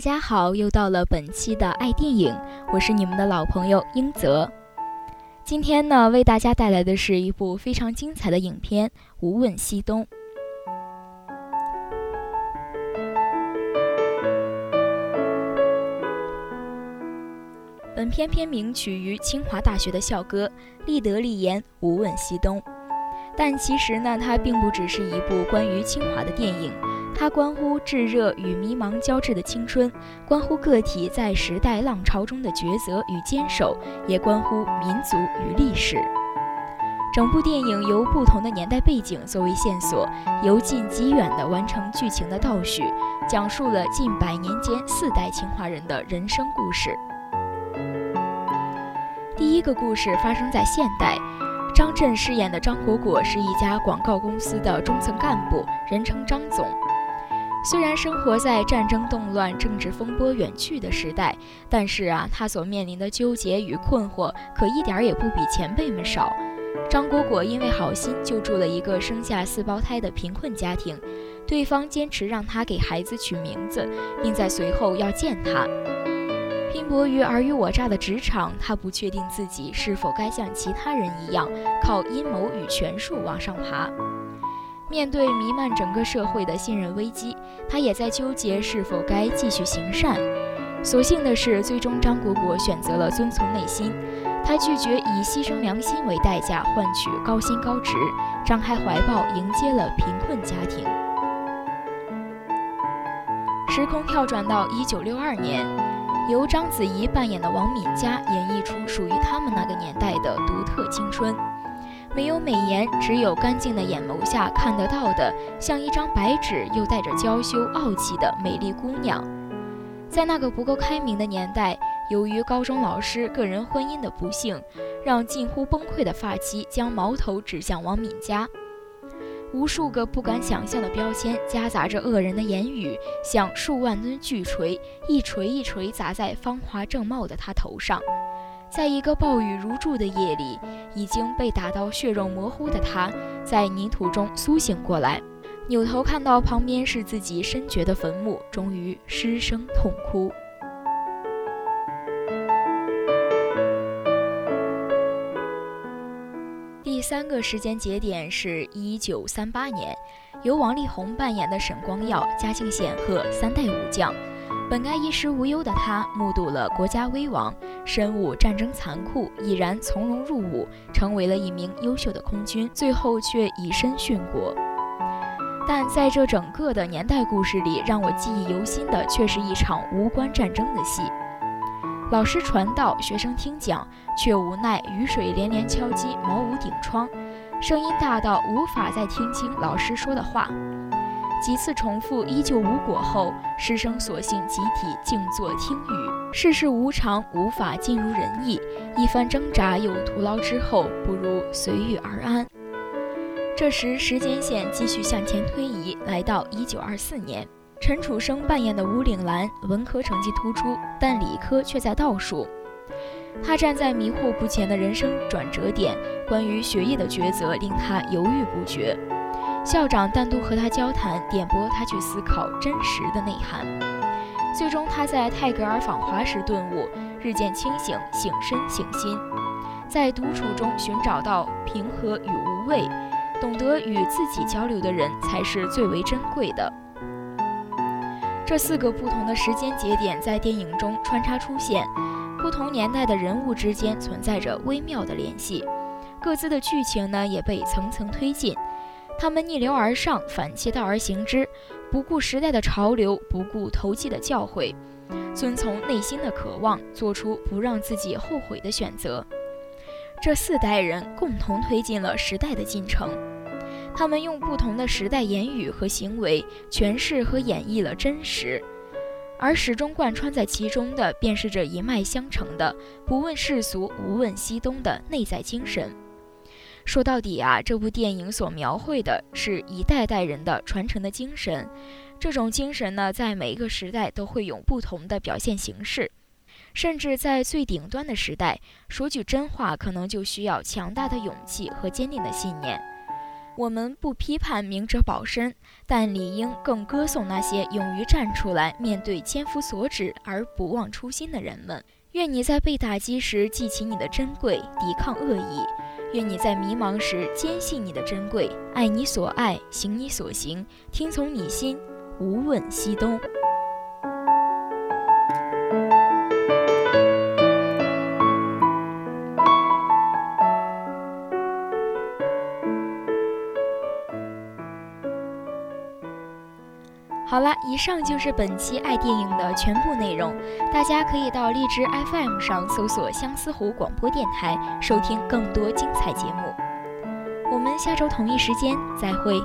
大家好，又到了本期的爱电影，我是你们的老朋友英泽。今天呢，为大家带来的是一部非常精彩的影片《无问西东》。本片片名取于清华大学的校歌“立德立言，无问西东”，但其实呢，它并不只是一部关于清华的电影。它关乎炙热与迷茫交织的青春，关乎个体在时代浪潮中的抉择与坚守，也关乎民族与历史。整部电影由不同的年代背景作为线索，由近及远地完成剧情的倒叙，讲述了近百年间四代清华人的人生故事。第一个故事发生在现代，张震饰演的张果果是一家广告公司的中层干部，人称张总。虽然生活在战争动乱、政治风波远去的时代，但是啊，他所面临的纠结与困惑可一点也不比前辈们少。张果果因为好心救助了一个生下四胞胎的贫困家庭，对方坚持让他给孩子取名字，并在随后要见他。拼搏于尔虞我诈的职场，他不确定自己是否该像其他人一样，靠阴谋与权术往上爬。面对弥漫整个社会的信任危机，他也在纠结是否该继续行善。所幸的是，最终张果果选择了遵从内心，他拒绝以牺牲良心为代价换取高薪高职，张开怀抱迎接了贫困家庭。时空跳转到一九六二年，由章子怡扮演的王敏佳演绎出属于他们那个年代的独特青春。没有美颜，只有干净的眼眸下看得到的，像一张白纸又带着娇羞傲气的美丽姑娘。在那个不够开明的年代，由于高中老师个人婚姻的不幸，让近乎崩溃的发妻将矛头指向王敏佳。无数个不敢想象的标签，夹杂着恶人的言语，像数万吨巨锤，一锤一锤砸在芳华正茂的她头上。在一个暴雨如注的夜里，已经被打到血肉模糊的他，在泥土中苏醒过来，扭头看到旁边是自己深掘的坟墓，终于失声痛哭。第三个时间节点是一九三八年，由王力宏扮演的沈光耀、嘉庆显赫三代武将。本该衣食无忧的他，目睹了国家危亡，深悟战争残酷，已然从容入伍，成为了一名优秀的空军，最后却以身殉国。但在这整个的年代故事里，让我记忆犹新的却是一场无关战争的戏。老师传道，学生听讲，却无奈雨水连连敲击茅屋顶窗，声音大到无法再听清老师说的话。几次重复依旧无果后，师生索性集体静坐听雨。世事无常，无法尽如人意。一番挣扎又徒劳之后，不如随遇而安。这时时间线继续向前推移，来到一九二四年，陈楚生扮演的吴岭澜，文科成绩突出，但理科却在倒数。他站在迷惑不前的人生转折点，关于学业的抉择令他犹豫不决。校长单独和他交谈，点拨他去思考真实的内涵。最终，他在泰戈尔访华时顿悟，日渐清醒，醒身醒心，在独处中寻找到平和与无畏。懂得与自己交流的人，才是最为珍贵的。这四个不同的时间节点在电影中穿插出现，不同年代的人物之间存在着微妙的联系，各自的剧情呢也被层层推进。他们逆流而上，反其道而行之，不顾时代的潮流，不顾投机的教诲，遵从内心的渴望，做出不让自己后悔的选择。这四代人共同推进了时代的进程，他们用不同的时代言语和行为诠释和演绎了真实。而始终贯穿在其中的，便是这一脉相承的不问世俗、无问西东的内在精神。说到底啊，这部电影所描绘的是一代代人的传承的精神。这种精神呢，在每一个时代都会有不同的表现形式，甚至在最顶端的时代，说句真话，可能就需要强大的勇气和坚定的信念。我们不批判明哲保身，但理应更歌颂那些勇于站出来面对千夫所指而不忘初心的人们。愿你在被打击时记起你的珍贵，抵抗恶意；愿你在迷茫时坚信你的珍贵，爱你所爱，行你所行，听从你心，无问西东。好了，以上就是本期爱电影的全部内容。大家可以到荔枝 FM 上搜索相思湖广播电台，收听更多精彩节目。我们下周同一时间再会。